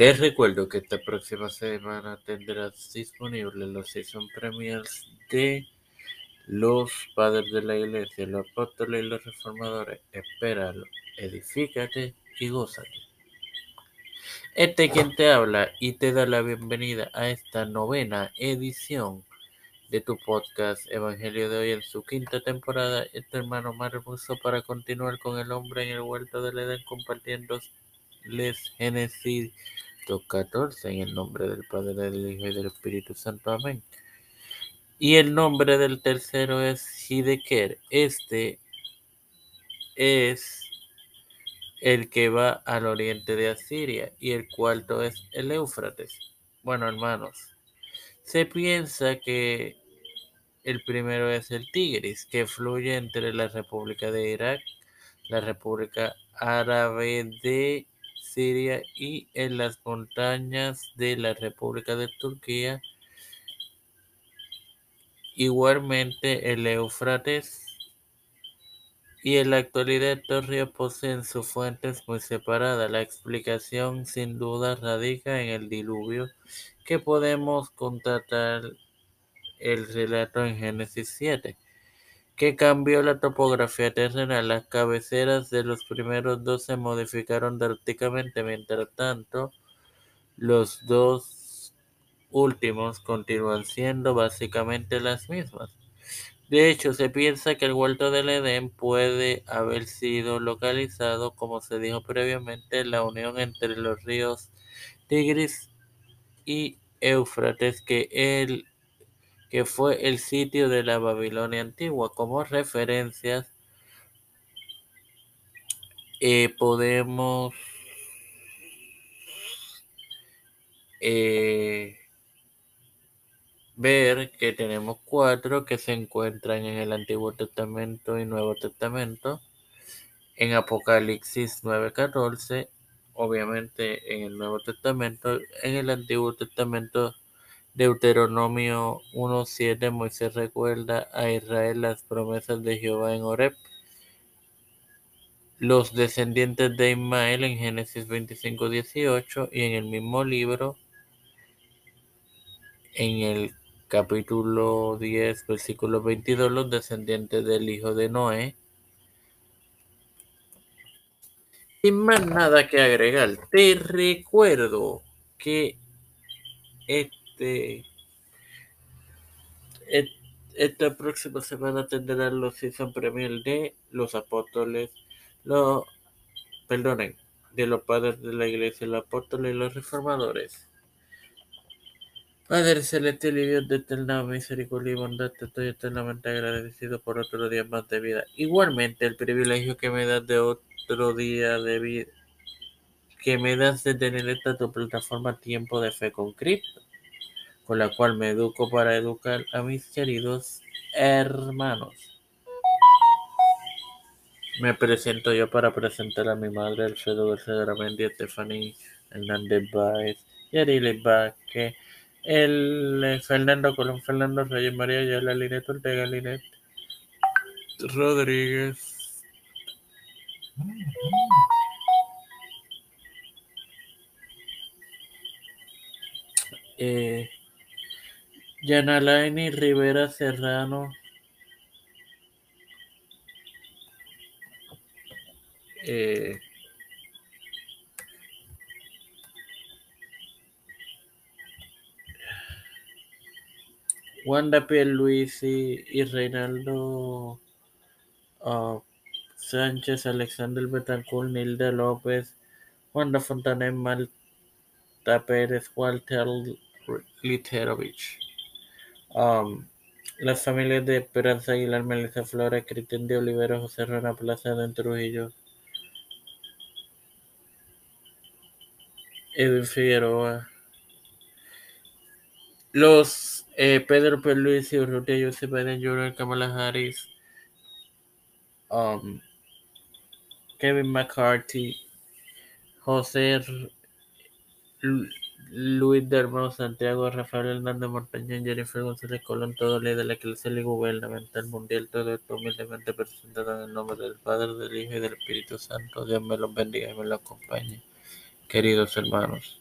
Te recuerdo que esta próxima semana tendrás disponibles los season premiers de Los Padres de la Iglesia, los Apóstoles y los Reformadores. Espéralo, edifícate y gózate. Este es quien te habla y te da la bienvenida a esta novena edición de tu podcast Evangelio de hoy en su quinta temporada. Este hermano más para continuar con el hombre en el huerto del Edén compartiendo les Génesis 2.14 en el nombre del Padre, del Hijo y del Espíritu Santo. Amén. Y el nombre del tercero es Hideker. Este es el que va al oriente de Asiria y el cuarto es el Éufrates. Bueno, hermanos, se piensa que el primero es el Tigris, que fluye entre la República de Irak, la República Árabe de Siria y en las montañas de la República de Turquía. Igualmente el Éufrates y en la actualidad estos ríos poseen sus fuentes muy separadas. La explicación sin duda radica en el diluvio que podemos constatar el relato en Génesis 7 que cambió la topografía terrena. Las cabeceras de los primeros dos se modificaron drásticamente, mientras tanto, los dos últimos continúan siendo básicamente las mismas. De hecho, se piensa que el huerto del Edén puede haber sido localizado, como se dijo previamente, en la unión entre los ríos Tigris y Éufrates, que el que fue el sitio de la Babilonia antigua. Como referencias, eh, podemos eh, ver que tenemos cuatro que se encuentran en el Antiguo Testamento y Nuevo Testamento. En Apocalipsis 9:14, obviamente en el Nuevo Testamento, en el Antiguo Testamento Deuteronomio 1.7 Moisés recuerda a Israel las promesas de Jehová en Horeb. Los descendientes de Ismael en Génesis 25.18 y en el mismo libro, en el capítulo 10, versículo 22, los descendientes del hijo de Noé. Sin más nada que agregar, te recuerdo que este, esta próxima semana tendrán los season premier de los apóstoles, los, perdonen, de los padres de la iglesia, los apóstoles y los reformadores. Padre celestial y Dios de eterna misericordia y bondad, te estoy eternamente agradecido por otro día más de vida. Igualmente, el privilegio que me das de otro día de vida, que me das de tener esta tu plataforma Tiempo de Fe con Cristo con la cual me educo para educar a mis queridos hermanos. Me presento yo para presentar a mi madre, Alfredo García Mendy, Stephanie Hernández Baez, Yarili Vázquez, el eh, Fernando Colón, Fernando Reyes, María Yala, Linet Ortega, Linet Rodríguez. Eh, Yanalaini Rivera Serrano. Eh, Wanda Pierluisi y Reinaldo uh, Sánchez, Alexander Betancourt, Nilda López, Wanda Fontanet, Malta Pérez, Walter Literovich. Um, las familias de Esperanza Aguilar, Melissa Flores, Cristian de Olivero, José Rana Plaza de Trujillo, Edwin Figueroa, los eh, Pedro Perluisi, Urrutia Joseph Biden Jr., Kamala Harris, um, Kevin McCarthy, José Luis de Hermano Santiago, Rafael Hernández Montañón, Jennifer González Colón, todo ley de la Iglesia y gubernamental mundial, todo esto humildemente presentado en el nombre del Padre, del Hijo y del Espíritu Santo. Dios me los bendiga y me los acompañe, queridos hermanos.